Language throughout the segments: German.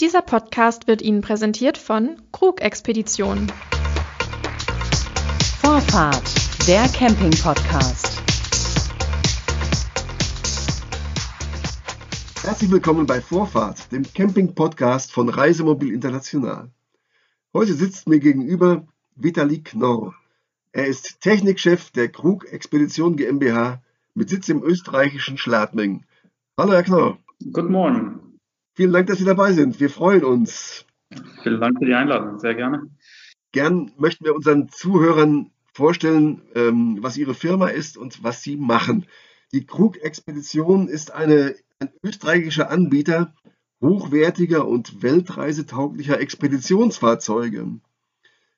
Dieser Podcast wird Ihnen präsentiert von Krug Expedition. Vorfahrt, der Camping-Podcast. Herzlich willkommen bei Vorfahrt, dem Camping-Podcast von Reisemobil International. Heute sitzt mir gegenüber Vitali Knorr. Er ist Technikchef der Krug Expedition GmbH mit Sitz im österreichischen Schladming. Hallo Herr Knorr. Guten Morgen. Vielen Dank, dass Sie dabei sind. Wir freuen uns. Vielen Dank für die Einladung. Sehr gerne. Gern möchten wir unseren Zuhörern vorstellen, ähm, was Ihre Firma ist und was Sie machen. Die Krug Expedition ist eine, ein österreichischer Anbieter hochwertiger und weltreisetauglicher Expeditionsfahrzeuge.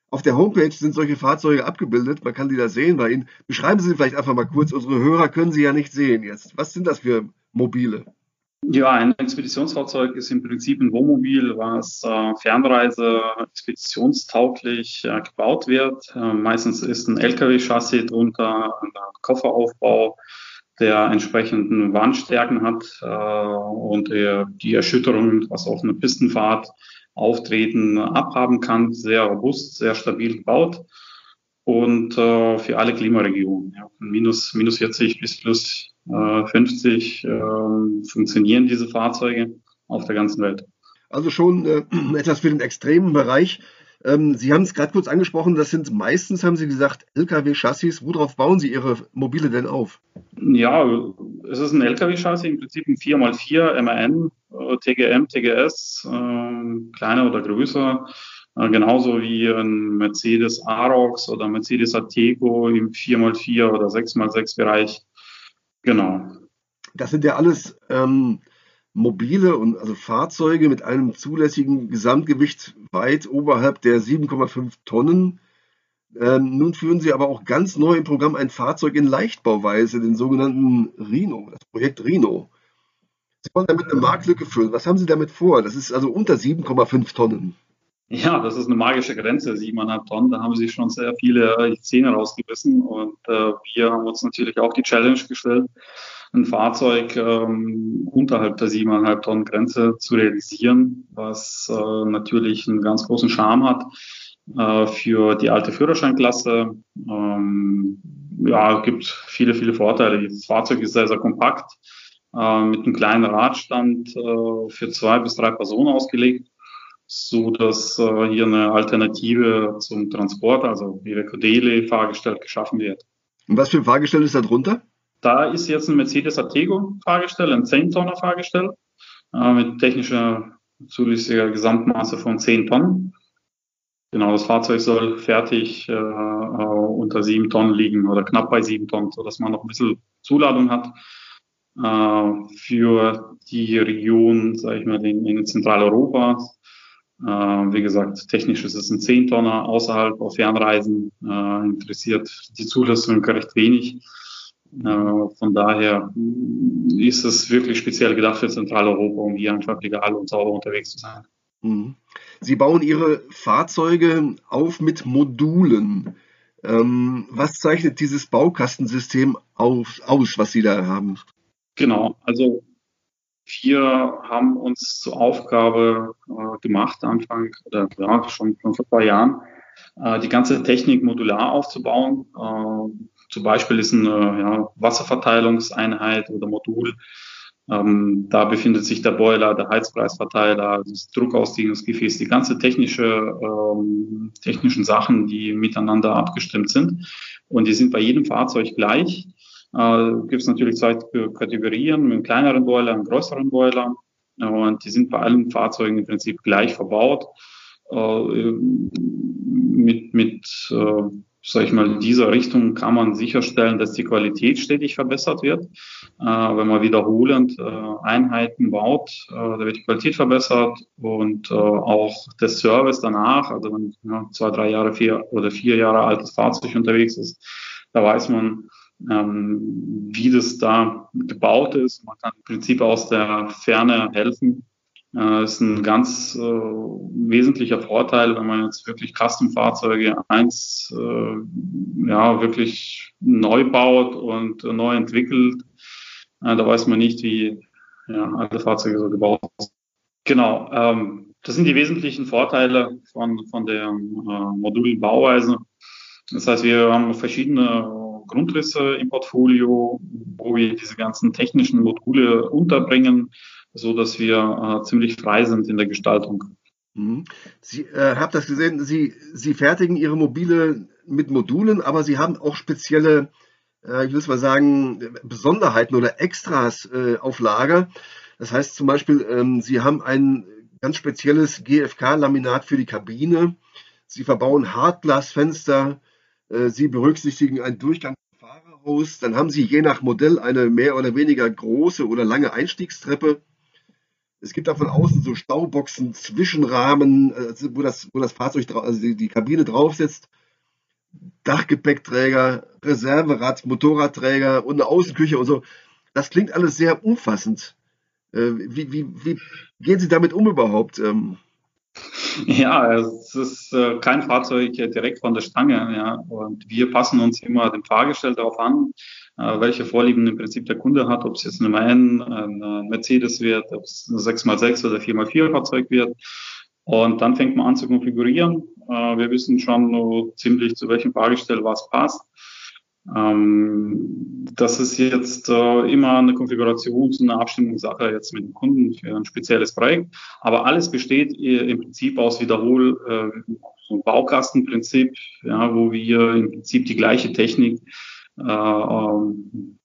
Auf der Homepage sind solche Fahrzeuge abgebildet. Man kann die da sehen bei Ihnen. Beschreiben Sie vielleicht einfach mal kurz. Unsere Hörer können Sie ja nicht sehen jetzt. Was sind das für Mobile? Ja, ein Expeditionsfahrzeug ist im Prinzip ein Wohnmobil, was äh, Fernreise expeditionstauglich äh, gebaut wird. Äh, meistens ist ein LKW-Chassis drunter, ein Kofferaufbau, der entsprechenden Wandstärken hat äh, und der die Erschütterungen, was auf einer Pistenfahrt auftreten, abhaben kann. Sehr robust, sehr stabil gebaut und äh, für alle Klimaregionen. Ja, minus, minus 40 bis plus 50 äh, ähm, funktionieren diese Fahrzeuge auf der ganzen Welt. Also schon äh, etwas für den extremen Bereich. Ähm, Sie haben es gerade kurz angesprochen, das sind meistens, haben Sie gesagt, Lkw-Chassis. Worauf bauen Sie Ihre Mobile denn auf? Ja, es ist ein Lkw-Chassis, im Prinzip ein 4x4 MAN, TGM, TGS, äh, kleiner oder größer. Äh, genauso wie ein Mercedes Arox oder Mercedes Atego im 4x4 oder 6x6 Bereich. Genau. Das sind ja alles ähm, mobile und also Fahrzeuge mit einem zulässigen Gesamtgewicht weit oberhalb der 7,5 Tonnen. Ähm, nun führen Sie aber auch ganz neu im Programm ein Fahrzeug in Leichtbauweise, den sogenannten Rhino, das Projekt Rhino. Sie wollen damit eine Marktlücke füllen. Was haben Sie damit vor? Das ist also unter 7,5 Tonnen. Ja, das ist eine magische Grenze, siebeneinhalb Tonnen. Da haben sie schon sehr viele äh, Zähne rausgebissen und äh, wir haben uns natürlich auch die Challenge gestellt, ein Fahrzeug ähm, unterhalb der siebeneinhalb Tonnen Grenze zu realisieren, was äh, natürlich einen ganz großen Charme hat äh, für die alte Führerscheinklasse. Ähm, ja, gibt viele, viele Vorteile. Das Fahrzeug ist sehr, sehr kompakt, äh, mit einem kleinen Radstand äh, für zwei bis drei Personen ausgelegt so dass äh, hier eine Alternative zum Transport, also wie der Codele Fahrgestell geschaffen wird. Und was für ein Fahrgestell ist da drunter? Da ist jetzt ein Mercedes Atego Fahrgestell, ein 10-Tonner Fahrgestell äh, mit technischer zulässiger Gesamtmaße von 10 Tonnen. Genau, das Fahrzeug soll fertig äh, äh, unter 7 Tonnen liegen oder knapp bei 7 Tonnen, so dass man noch ein bisschen Zuladung hat äh, für die Region, sage ich mal, in, in Zentraleuropa, wie gesagt, technisch ist es ein Zehntonner außerhalb auf Fernreisen, äh, interessiert die Zulassung recht wenig. Äh, von daher ist es wirklich speziell gedacht für Zentraleuropa, um hier einfach legal und sauber unterwegs zu sein. Mhm. Sie bauen Ihre Fahrzeuge auf mit Modulen. Ähm, was zeichnet dieses Baukastensystem auf, aus, was Sie da haben? Genau, also wir haben uns zur Aufgabe äh, gemacht, Anfang oder ja, schon, schon vor paar Jahren, äh, die ganze Technik modular aufzubauen. Äh, zum Beispiel ist eine ja, Wasserverteilungseinheit oder Modul. Ähm, da befindet sich der Boiler, der Heizpreisverteiler, das Druckausdehnungsgefäß, die ganze technische, ähm, technischen Sachen, die miteinander abgestimmt sind. Und die sind bei jedem Fahrzeug gleich. Äh, gibt es natürlich zwei Kategorien, mit einem kleineren Boiler, einem größeren Boiler. Und die sind bei allen Fahrzeugen im Prinzip gleich verbaut. Äh, mit, mit äh, sag ich mal, dieser Richtung kann man sicherstellen, dass die Qualität stetig verbessert wird. Äh, wenn man wiederholend äh, Einheiten baut, äh, da wird die Qualität verbessert und äh, auch der Service danach, also wenn ja, zwei, drei Jahre, vier oder vier Jahre altes Fahrzeug unterwegs ist, da weiß man, ähm, wie das da gebaut ist. Man kann im Prinzip aus der Ferne helfen. Äh, ist ein ganz äh, wesentlicher Vorteil, wenn man jetzt wirklich Custom-Fahrzeuge eins äh, ja wirklich neu baut und äh, neu entwickelt. Äh, da weiß man nicht, wie ja, alle Fahrzeuge so gebaut sind. Genau. Ähm, Das sind die wesentlichen Vorteile von, von der äh, Modulbauweise. Das heißt, wir haben verschiedene Grundrisse im Portfolio, wo wir diese ganzen technischen Module unterbringen, so dass wir äh, ziemlich frei sind in der Gestaltung. Mhm. Sie äh, habe das gesehen, Sie, Sie fertigen Ihre Mobile mit Modulen, aber Sie haben auch spezielle, äh, ich will mal sagen, Besonderheiten oder Extras äh, auf Lager. Das heißt zum Beispiel, ähm, Sie haben ein ganz spezielles GFK-Laminat für die Kabine. Sie verbauen Hartglasfenster. Äh, Sie berücksichtigen einen Durchgang Fahrerhaus. Dann haben Sie je nach Modell eine mehr oder weniger große oder lange Einstiegstreppe. Es gibt da von außen so Stauboxen, Zwischenrahmen, äh, wo das, wo das Fahrzeug, also die, Kabine drauf sitzt. Dachgepäckträger, Reserverad, Motorradträger und eine Außenküche und so. Das klingt alles sehr umfassend. Äh, wie, wie, wie gehen Sie damit um überhaupt? Ja, es ist äh, kein Fahrzeug direkt von der Stange, ja. Und wir passen uns immer dem Fahrgestell darauf an, äh, welche Vorlieben im Prinzip der Kunde hat, ob es jetzt eine MAN, ein Mercedes wird, ob es ein 6x6 oder 4x4 Fahrzeug wird. Und dann fängt man an zu konfigurieren. Äh, wir wissen schon ziemlich, zu welchem Fahrgestell was passt. Ähm, das ist jetzt äh, immer eine Konfigurations- und eine Abstimmungssache jetzt mit dem Kunden für ein spezielles Projekt. Aber alles besteht im Prinzip aus Wiederhol, äh, so Baukastenprinzip, ja, wo wir im Prinzip die gleiche Technik äh, ähm,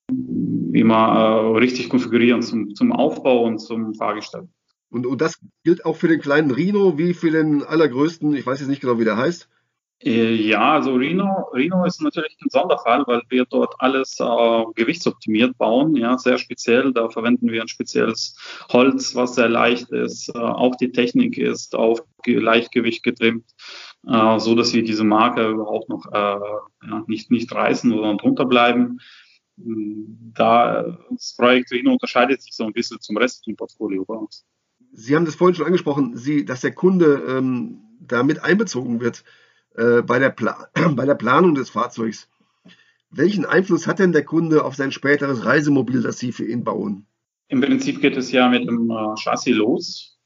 immer äh, richtig konfigurieren zum, zum Aufbau und zum Fahrgestell. Und, und das gilt auch für den kleinen Rhino wie für den allergrößten, ich weiß jetzt nicht genau, wie der heißt. Äh, ja, also Rhino, Rhino ist natürlich ein Sonderfall, weil wir dort alles äh, gewichtsoptimiert bauen, ja, sehr speziell. Da verwenden wir ein spezielles Holz, was sehr leicht ist. Äh, auch die Technik ist auf Leichtgewicht getrimmt, äh, so dass wir diese Marke überhaupt noch äh, ja, nicht, nicht reißen oder drunter bleiben. Da das Projekt Rhino unterscheidet sich so ein bisschen zum Rest im Portfolio bei uns. Sie haben das vorhin schon angesprochen, Sie, dass der Kunde ähm, da einbezogen wird. Äh, bei, der bei der Planung des Fahrzeugs. Welchen Einfluss hat denn der Kunde auf sein späteres Reisemobil, das Sie für ihn bauen? Im Prinzip geht es ja mit dem äh, Chassis los,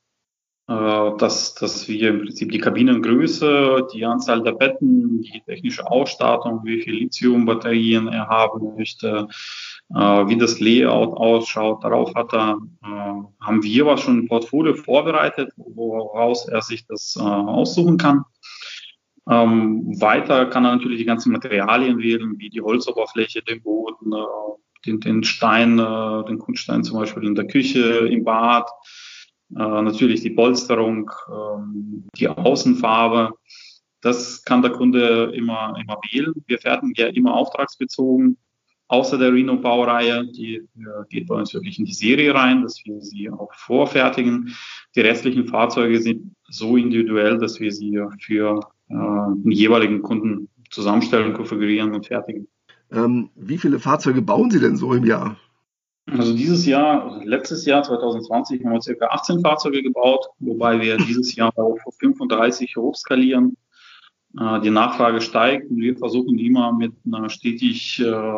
äh, dass, dass wir im Prinzip die Kabinengröße, die Anzahl der Betten, die technische Ausstattung, wie viel Lithium-Batterien er haben möchte, wie das Layout ausschaut, darauf hat er, haben wir was schon ein Portfolio vorbereitet, woraus er sich das aussuchen kann. Ähm, weiter kann er natürlich die ganzen Materialien wählen, wie die Holzoberfläche, den Boden, äh, den, den Stein, äh, den Kunststein zum Beispiel in der Küche, im Bad, äh, natürlich die Polsterung, ähm, die Außenfarbe. Das kann der Kunde immer, immer wählen. Wir fertigen ja immer auftragsbezogen. Außer der Reno-Baureihe, die äh, geht bei uns wirklich in die Serie rein, dass wir sie auch vorfertigen. Die restlichen Fahrzeuge sind so individuell, dass wir sie für äh, einen jeweiligen Kunden zusammenstellen, konfigurieren und fertigen. Ähm, wie viele Fahrzeuge bauen Sie denn so im Jahr? Also dieses Jahr, also letztes Jahr 2020 haben wir circa 18 Fahrzeuge gebaut, wobei wir dieses Jahr auf 35 hochskalieren. Äh, die Nachfrage steigt und wir versuchen immer mit einer stetig äh,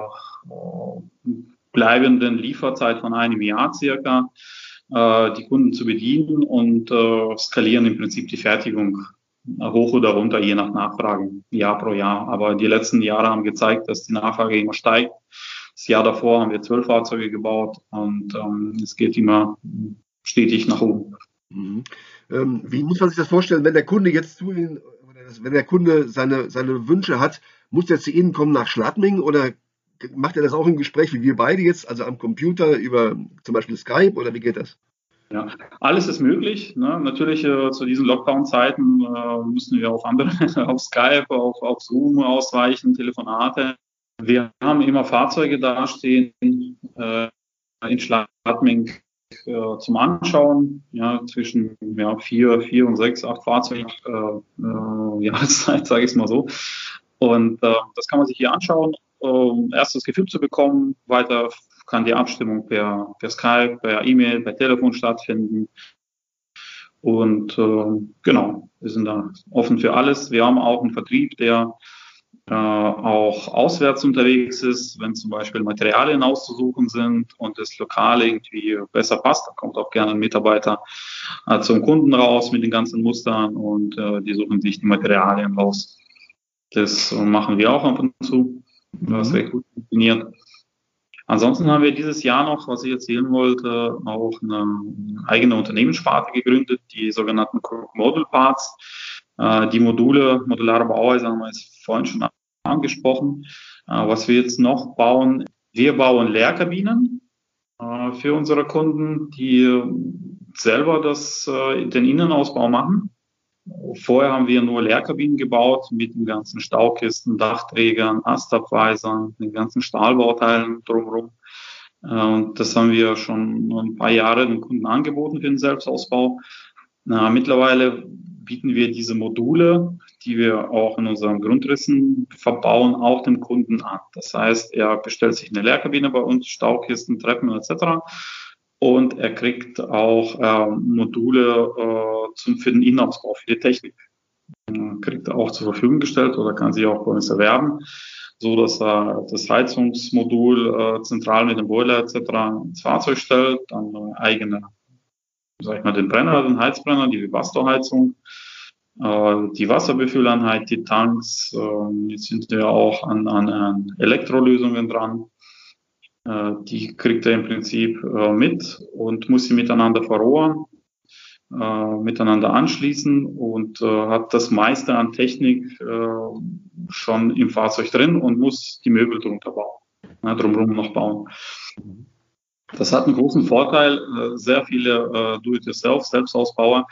bleibenden Lieferzeit von einem Jahr circa die Kunden zu bedienen und skalieren im Prinzip die Fertigung hoch oder runter, je nach Nachfrage, Jahr pro Jahr. Aber die letzten Jahre haben gezeigt, dass die Nachfrage immer steigt. Das Jahr davor haben wir zwölf Fahrzeuge gebaut und ähm, es geht immer stetig nach oben. Mhm. Ähm, wie muss man sich das vorstellen, wenn der Kunde jetzt zu Ihnen, wenn der Kunde seine, seine Wünsche hat, muss er zu Ihnen kommen nach Schladming oder macht er das auch im Gespräch wie wir beide jetzt, also am Computer über zum Beispiel Skype oder wie geht das? Ja, alles ist möglich. Ne? Natürlich äh, zu diesen Lockdown-Zeiten äh, müssen wir auf andere, auf Skype, auf, auf Zoom ausweichen, Telefonate. Wir haben immer Fahrzeuge dastehen äh, in Schladming äh, zum Anschauen, ja, zwischen ja, vier, vier und sechs, acht Fahrzeugen äh, äh, Jahreszeit, sage ich es mal so. Und äh, das kann man sich hier anschauen, um erstes Gefühl zu bekommen, weiter kann die Abstimmung per, per Skype, per E-Mail, per Telefon stattfinden. Und äh, genau, wir sind da offen für alles. Wir haben auch einen Vertrieb, der äh, auch auswärts unterwegs ist, wenn zum Beispiel Materialien auszusuchen sind und das lokal irgendwie besser passt, dann kommt auch gerne ein Mitarbeiter äh, zum Kunden raus mit den ganzen Mustern und äh, die suchen sich die Materialien raus. Das machen wir auch ab und zu, was mhm. recht gut funktioniert. Ansonsten haben wir dieses Jahr noch, was ich erzählen wollte, auch eine eigene Unternehmenssparte gegründet, die sogenannten Module Parts. Äh, die Module, modulare Bauweise haben wir jetzt vorhin schon angesprochen. Äh, was wir jetzt noch bauen, wir bauen Leerkabinen äh, für unsere Kunden, die selber das, den Innenausbau machen. Vorher haben wir nur Leerkabinen gebaut mit den ganzen Staukisten, Dachträgern, Astabweisern, den ganzen Stahlbauteilen drumherum. Und das haben wir schon ein paar Jahre den Kunden angeboten für den Selbstausbau. Mittlerweile bieten wir diese Module, die wir auch in unseren Grundrissen verbauen, auch dem Kunden an. Das heißt, er bestellt sich eine Leerkabine bei uns, Staukisten, Treppen etc. Und er kriegt auch äh, Module äh, zum, für den Innenausbau, für die Technik. Äh, kriegt er auch zur Verfügung gestellt oder kann sich auch bei uns erwerben, so dass er das Heizungsmodul äh, zentral mit dem Boiler etc. ins Fahrzeug stellt, dann eigene sag ich mal, den Brenner, den Heizbrenner, die Vivasto-Heizung, äh, die Wasserbefüllanheit, die Tanks. Äh, jetzt sind wir auch an, an, an Elektrolösungen dran. Äh, die kriegt er im Prinzip äh, mit und muss sie miteinander verrohren, äh, miteinander anschließen und hat das meiste an Technik schon im Fahrzeug drin und muss die Möbel drunter bauen, ne, drumherum noch bauen. Das hat einen großen Vorteil. Sehr viele Do-it-yourself, Selbstausbauer,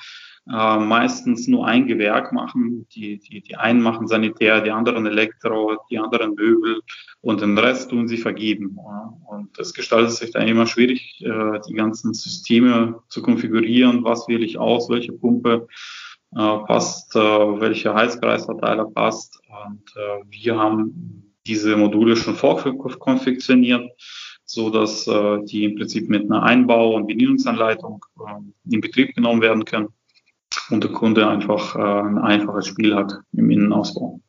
äh, meistens nur ein Gewerk machen. Die, die, die einen machen Sanitär, die anderen Elektro, die anderen Möbel und den Rest tun sie vergeben. Und das gestaltet sich dann immer schwierig, äh, die ganzen Systeme zu konfigurieren. Was wähle ich aus? Welche Pumpe äh, passt? Äh, welcher Heizkreisverteiler passt? Und äh, wir haben diese Module schon vorkonfektioniert so dass äh, die im Prinzip mit einer Einbau- und Bedienungsanleitung äh, in Betrieb genommen werden können und der Kunde einfach äh, ein einfaches Spiel hat im Innenausbau.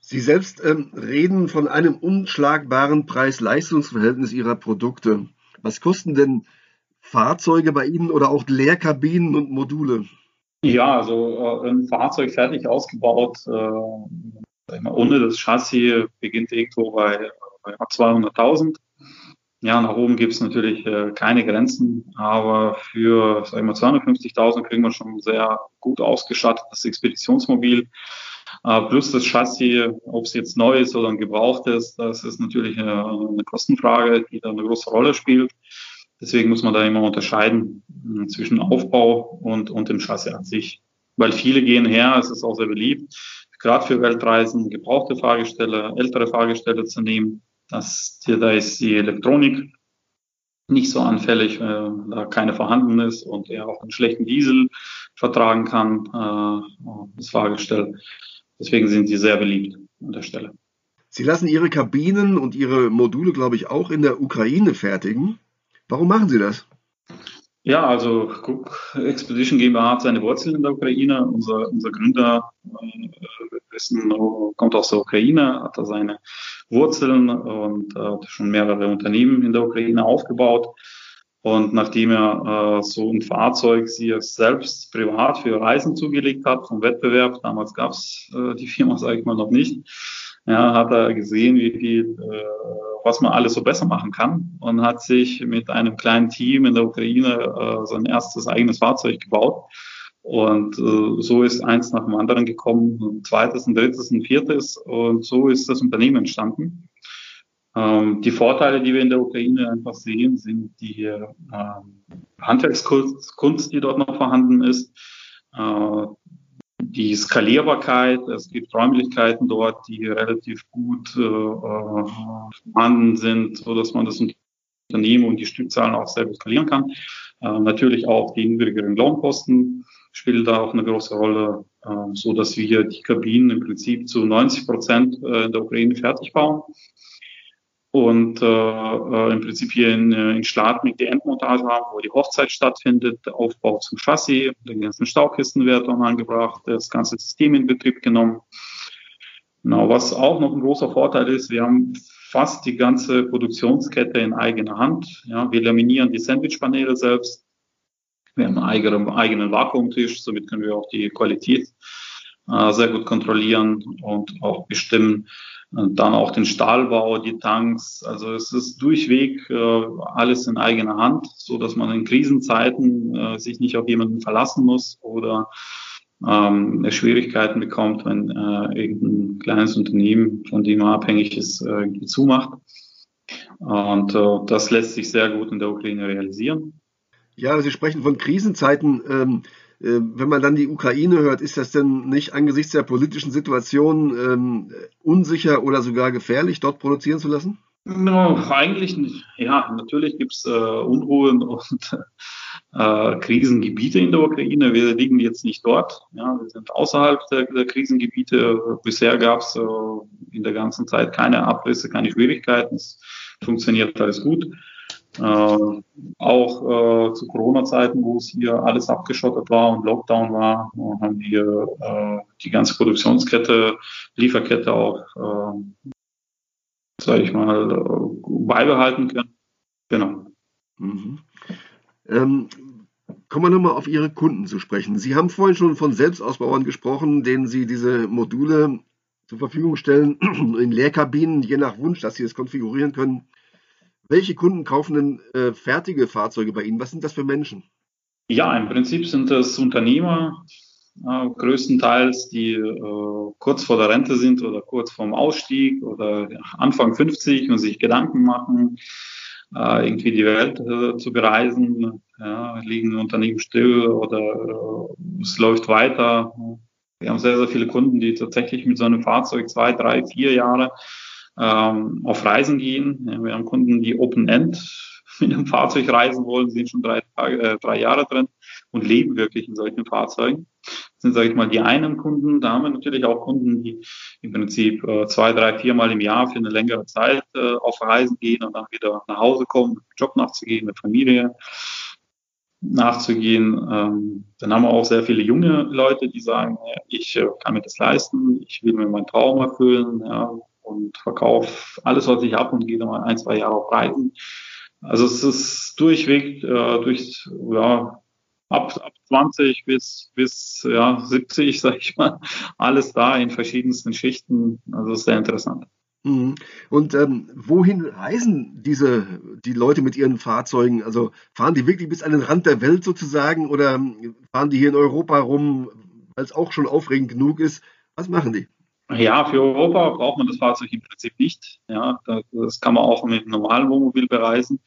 Sie selbst ähm, reden von einem unschlagbaren Preis-Leistungs-Verhältnis Ihrer Produkte. Was kosten denn Fahrzeuge bei Ihnen oder auch Leerkabinen und Module? Ja, also äh, ein Fahrzeug fertig ausgebaut, äh, ohne das Chassis beginnt irgendwo bei, bei 200.000 ja, nach oben gibt es natürlich äh, keine Grenzen, aber für sag ich mal, 250.000 kriegen wir schon sehr gut ausgestattetes Expeditionsmobil. Äh, plus das Chassis, ob es jetzt neu ist oder ein gebrauchtes, das ist natürlich eine, äh, eine Kostenfrage, die da eine große Rolle spielt. Deswegen muss man da immer unterscheiden äh, zwischen Aufbau und, und dem Chassis an sich. Weil viele gehen her, es ist auch sehr beliebt, gerade für Weltreisen, gebrauchte Fahrgestelle, ältere Fahrgestelle zu nehmen dass hier, da ist die Elektronik nicht so anfällig, äh, da keine vorhanden ist und er auch einen schlechten Diesel vertragen kann, äh, das Fahrgestell. Deswegen sind sie sehr beliebt an der Stelle. Sie lassen Ihre Kabinen und Ihre Module, glaube ich, auch in der Ukraine fertigen. Warum machen Sie das? Ja, also Cook Expedition GmbH hat seine Wurzeln in der Ukraine. Unser, unser Gründer äh, ist ein, kommt aus der Ukraine, hat da seine Wurzeln und äh, hat schon mehrere Unternehmen in der Ukraine aufgebaut. Und nachdem er äh, so ein Fahrzeug sich selbst privat für Reisen zugelegt hat vom Wettbewerb, damals gab es äh, die Firma, sage ich mal, noch nicht, ja, hat er gesehen, wie viel, äh, was man alles so besser machen kann und hat sich mit einem kleinen Team in der Ukraine äh, sein erstes eigenes Fahrzeug gebaut. Und äh, so ist eins nach dem anderen gekommen, ein zweites, ein drittes, ein viertes und so ist das Unternehmen entstanden. Ähm, die Vorteile, die wir in der Ukraine einfach sehen, sind die äh, Handwerkskunst, die dort noch vorhanden ist, äh, die Skalierbarkeit, es gibt Räumlichkeiten dort, die relativ gut äh, vorhanden sind, so dass man das Unternehmen und die Stückzahlen auch selber skalieren kann. Äh, natürlich auch die niedrigeren Lohnkosten spielen da auch eine große Rolle, äh, so dass wir die Kabinen im Prinzip zu 90 Prozent äh, in der Ukraine fertig bauen und äh, äh, im Prinzip hier in, äh, in Schladming die Endmontage haben, wo die Hochzeit stattfindet, der Aufbau zum Chassis, die ganzen Staukisten werden angebracht, das ganze System in Betrieb genommen. Genau, was auch noch ein großer Vorteil ist, wir haben fast die ganze Produktionskette in eigener Hand. Ja, wir laminieren die Sandwichpaneele selbst. Wir haben einen eigenen, eigenen Vakuumtisch, somit können wir auch die Qualität äh, sehr gut kontrollieren und auch bestimmen. Und dann auch den Stahlbau, die Tanks. Also es ist durchweg äh, alles in eigener Hand, so dass man in Krisenzeiten äh, sich nicht auf jemanden verlassen muss oder ähm, Schwierigkeiten bekommt, wenn äh, irgendein kleines Unternehmen, von dem man abhängig ist, äh, zumacht. Und äh, das lässt sich sehr gut in der Ukraine realisieren. Ja, Sie sprechen von Krisenzeiten. Ähm, äh, wenn man dann die Ukraine hört, ist das denn nicht angesichts der politischen Situation ähm, unsicher oder sogar gefährlich, dort produzieren zu lassen? No, eigentlich nicht. Ja, natürlich gibt's äh, Unruhen und äh, Krisengebiete in der Ukraine. Wir liegen jetzt nicht dort. Ja, wir sind außerhalb der, der Krisengebiete. Bisher gab's äh, in der ganzen Zeit keine Abrisse, keine Schwierigkeiten. Es funktioniert alles gut. Äh, auch äh, zu Corona-Zeiten, wo es hier alles abgeschottet war und Lockdown war, haben wir äh, die ganze Produktionskette, Lieferkette auch, äh, sage ich mal, äh, beibehalten können. Genau. Mhm. Ähm, kommen wir nochmal auf Ihre Kunden zu sprechen. Sie haben vorhin schon von Selbstausbauern gesprochen, denen Sie diese Module zur Verfügung stellen in Leerkabinen, je nach Wunsch, dass Sie es konfigurieren können. Welche Kunden kaufen denn äh, fertige Fahrzeuge bei Ihnen? Was sind das für Menschen? Ja, im Prinzip sind das Unternehmer, äh, größtenteils, die äh, kurz vor der Rente sind oder kurz vorm Ausstieg oder Anfang 50 und sich Gedanken machen, äh, irgendwie die Welt äh, zu bereisen. Ja, liegen Unternehmen still oder äh, es läuft weiter. Wir haben sehr, sehr viele Kunden, die tatsächlich mit so einem Fahrzeug zwei, drei, vier Jahre ähm, auf Reisen gehen. Wir haben Kunden, die Open-End mit einem Fahrzeug reisen wollen, sind schon drei, äh, drei Jahre drin und leben wirklich in solchen Fahrzeugen. Das sind, sage ich mal, die einen Kunden. Da haben wir natürlich auch Kunden, die im Prinzip äh, zwei, drei, viermal im Jahr für eine längere Zeit äh, auf Reisen gehen und dann wieder nach Hause kommen, Job nachzugehen, mit Familie nachzugehen. Ähm, dann haben wir auch sehr viele junge Leute, die sagen, ich äh, kann mir das leisten, ich will mir meinen Traum erfüllen ja, und verkaufe alles, was ich habe und gehe dann mal ein, zwei Jahre auf Reisen. Also es ist durchweg, äh, durch, ja, ab, ab 20 bis, bis ja, 70, sag ich mal, alles da in verschiedensten Schichten. Also sehr interessant. Mhm. Und ähm, wohin reisen diese die Leute mit ihren Fahrzeugen? Also fahren die wirklich bis an den Rand der Welt sozusagen oder fahren die hier in Europa rum, weil es auch schon aufregend genug ist? Was machen die? Ja, für Europa braucht man das Fahrzeug im Prinzip nicht. Ja, das kann man auch mit einem normalen Wohnmobil bereisen.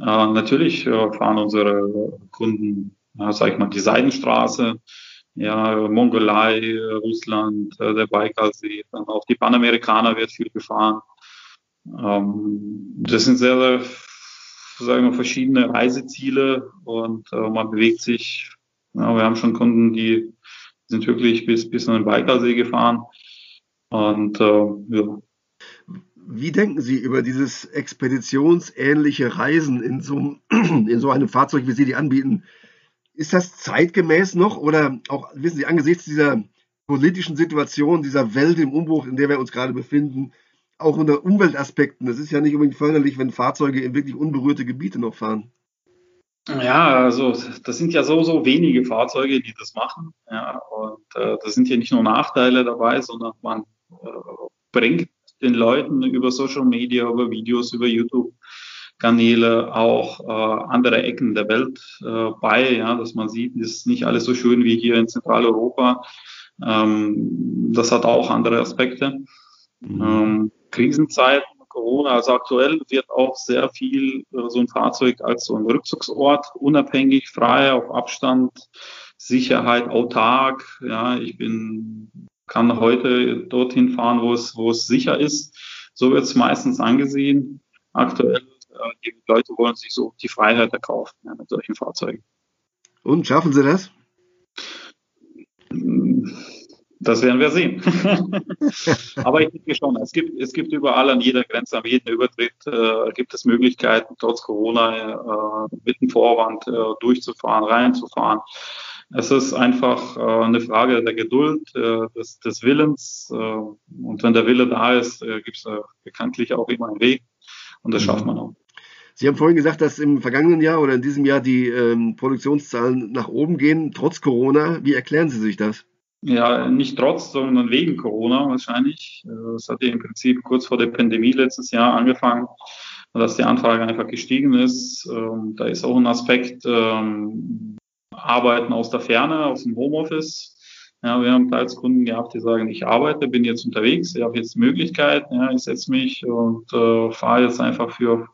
Äh, natürlich äh, fahren unsere Kunden, ja, sag ich mal, die Seidenstraße, ja, Mongolei, Russland, äh, der Baikalsee, dann auch die Panamerikaner wird viel gefahren. Ähm, das sind sehr, sehr, sagen wir, verschiedene Reiseziele und äh, man bewegt sich. Ja, wir haben schon Kunden, die sind wirklich bis, bis an den Baikalsee gefahren. Und äh, ja. Wie denken Sie über dieses expeditionsähnliche Reisen in so, in so einem Fahrzeug, wie Sie die anbieten? Ist das zeitgemäß noch oder auch, wissen Sie, angesichts dieser politischen Situation, dieser Welt im Umbruch, in der wir uns gerade befinden, auch unter Umweltaspekten, das ist ja nicht unbedingt förderlich, wenn Fahrzeuge in wirklich unberührte Gebiete noch fahren. Ja, also das sind ja so, so wenige Fahrzeuge, die das machen. Ja, und äh, da sind ja nicht nur Nachteile dabei, sondern man bringt den Leuten über Social Media, über Videos, über YouTube Kanäle auch äh, andere Ecken der Welt äh, bei, ja, dass man sieht, ist nicht alles so schön wie hier in Zentraleuropa. Ähm, das hat auch andere Aspekte. Mhm. Ähm, Krisenzeiten, Corona, also aktuell wird auch sehr viel äh, so ein Fahrzeug als so ein Rückzugsort, unabhängig, frei, auf Abstand, Sicherheit, autark. Ja, ich bin kann heute dorthin fahren, wo es, wo es sicher ist. So wird es meistens angesehen. Aktuell, äh, die Leute wollen sich so die Freiheit erkaufen ja, mit solchen Fahrzeugen. Und schaffen sie das? Das werden wir sehen. Aber ich denke schon, es gibt, es gibt überall an jeder Grenze, an jedem Übertritt äh, gibt es Möglichkeiten, trotz Corona äh, mit dem Vorwand äh, durchzufahren, reinzufahren. Es ist einfach äh, eine Frage der Geduld, äh, des, des, Willens. Äh, und wenn der Wille da ist, äh, gibt es bekanntlich auch immer einen Weg. Und das schafft man auch. Sie haben vorhin gesagt, dass im vergangenen Jahr oder in diesem Jahr die ähm, Produktionszahlen nach oben gehen, trotz Corona. Wie erklären Sie sich das? Ja, nicht trotz, sondern wegen Corona wahrscheinlich. Es hat ja im Prinzip kurz vor der Pandemie letztes Jahr angefangen, dass die Anfrage einfach gestiegen ist. Ähm, da ist auch ein Aspekt, ähm, Arbeiten aus der Ferne, aus dem Homeoffice. Ja, wir haben teils Kunden gehabt, die sagen, ich arbeite, bin jetzt unterwegs, ich habe jetzt die Möglichkeit, ja, ich setze mich und äh, fahre jetzt einfach für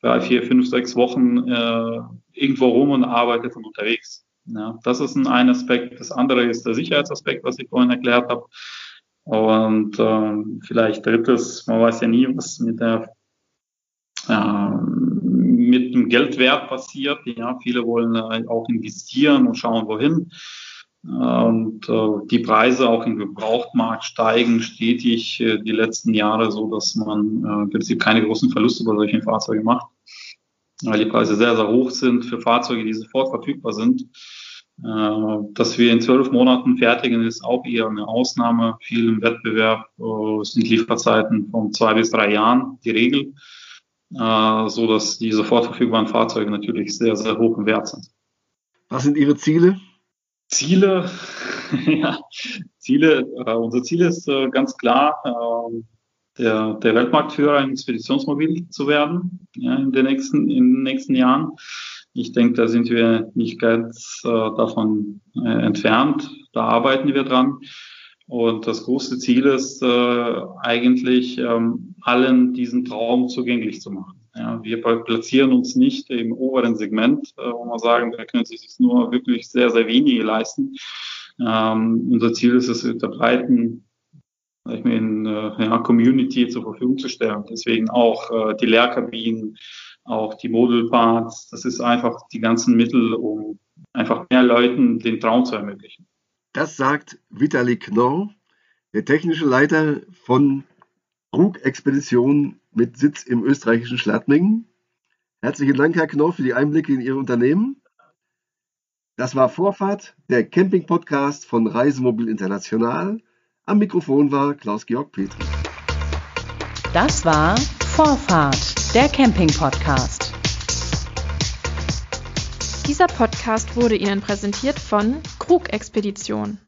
drei, vier, fünf, sechs Wochen äh, irgendwo rum und arbeite von unterwegs. Ja, das ist ein, ein Aspekt. Das andere ist der Sicherheitsaspekt, was ich vorhin erklärt habe. Und äh, vielleicht drittes, man weiß ja nie, was mit der äh, mit dem Geldwert passiert. Ja, viele wollen äh, auch investieren und schauen, wohin. Und äh, die Preise auch im Gebrauchtmarkt steigen stetig äh, die letzten Jahre, so dass man äh, im Prinzip keine großen Verluste bei solchen Fahrzeugen macht, weil die Preise sehr, sehr hoch sind für Fahrzeuge, die sofort verfügbar sind. Äh, dass wir in zwölf Monaten fertigen, ist auch eher eine Ausnahme. Viel im Wettbewerb äh, sind Lieferzeiten von zwei bis drei Jahren die Regel, äh, so dass die sofort verfügbaren Fahrzeuge natürlich sehr, sehr hoch im Wert sind. Was sind Ihre Ziele? Ziele, ja, Ziele, äh, unser Ziel ist äh, ganz klar, äh, der, der Weltmarktführer im Expeditionsmobil zu werden ja, in, den nächsten, in den nächsten Jahren. Ich denke, da sind wir nicht ganz äh, davon äh, entfernt. Da arbeiten wir dran. Und das große Ziel ist äh, eigentlich, ähm, allen diesen Traum zugänglich zu machen. Ja, wir platzieren uns nicht im oberen Segment, äh, wo man sagen, da können sich nur wirklich sehr, sehr wenige leisten. Ähm, unser Ziel ist es, der breiten ich meine, äh, ja, Community zur Verfügung zu stellen. Deswegen auch äh, die Lehrkabinen, auch die Modulparts. Das ist einfach die ganzen Mittel, um einfach mehr Leuten den Traum zu ermöglichen. Das sagt Vitali Knorr, der technische Leiter von Krug Expedition mit Sitz im österreichischen Schladming. Herzlichen Dank, Herr Knorr, für die Einblicke in Ihr Unternehmen. Das war Vorfahrt, der Camping-Podcast von Reisemobil International. Am Mikrofon war Klaus-Georg Petri. Das war Vorfahrt, der Camping-Podcast. Dieser Podcast wurde Ihnen präsentiert von Krug Expedition.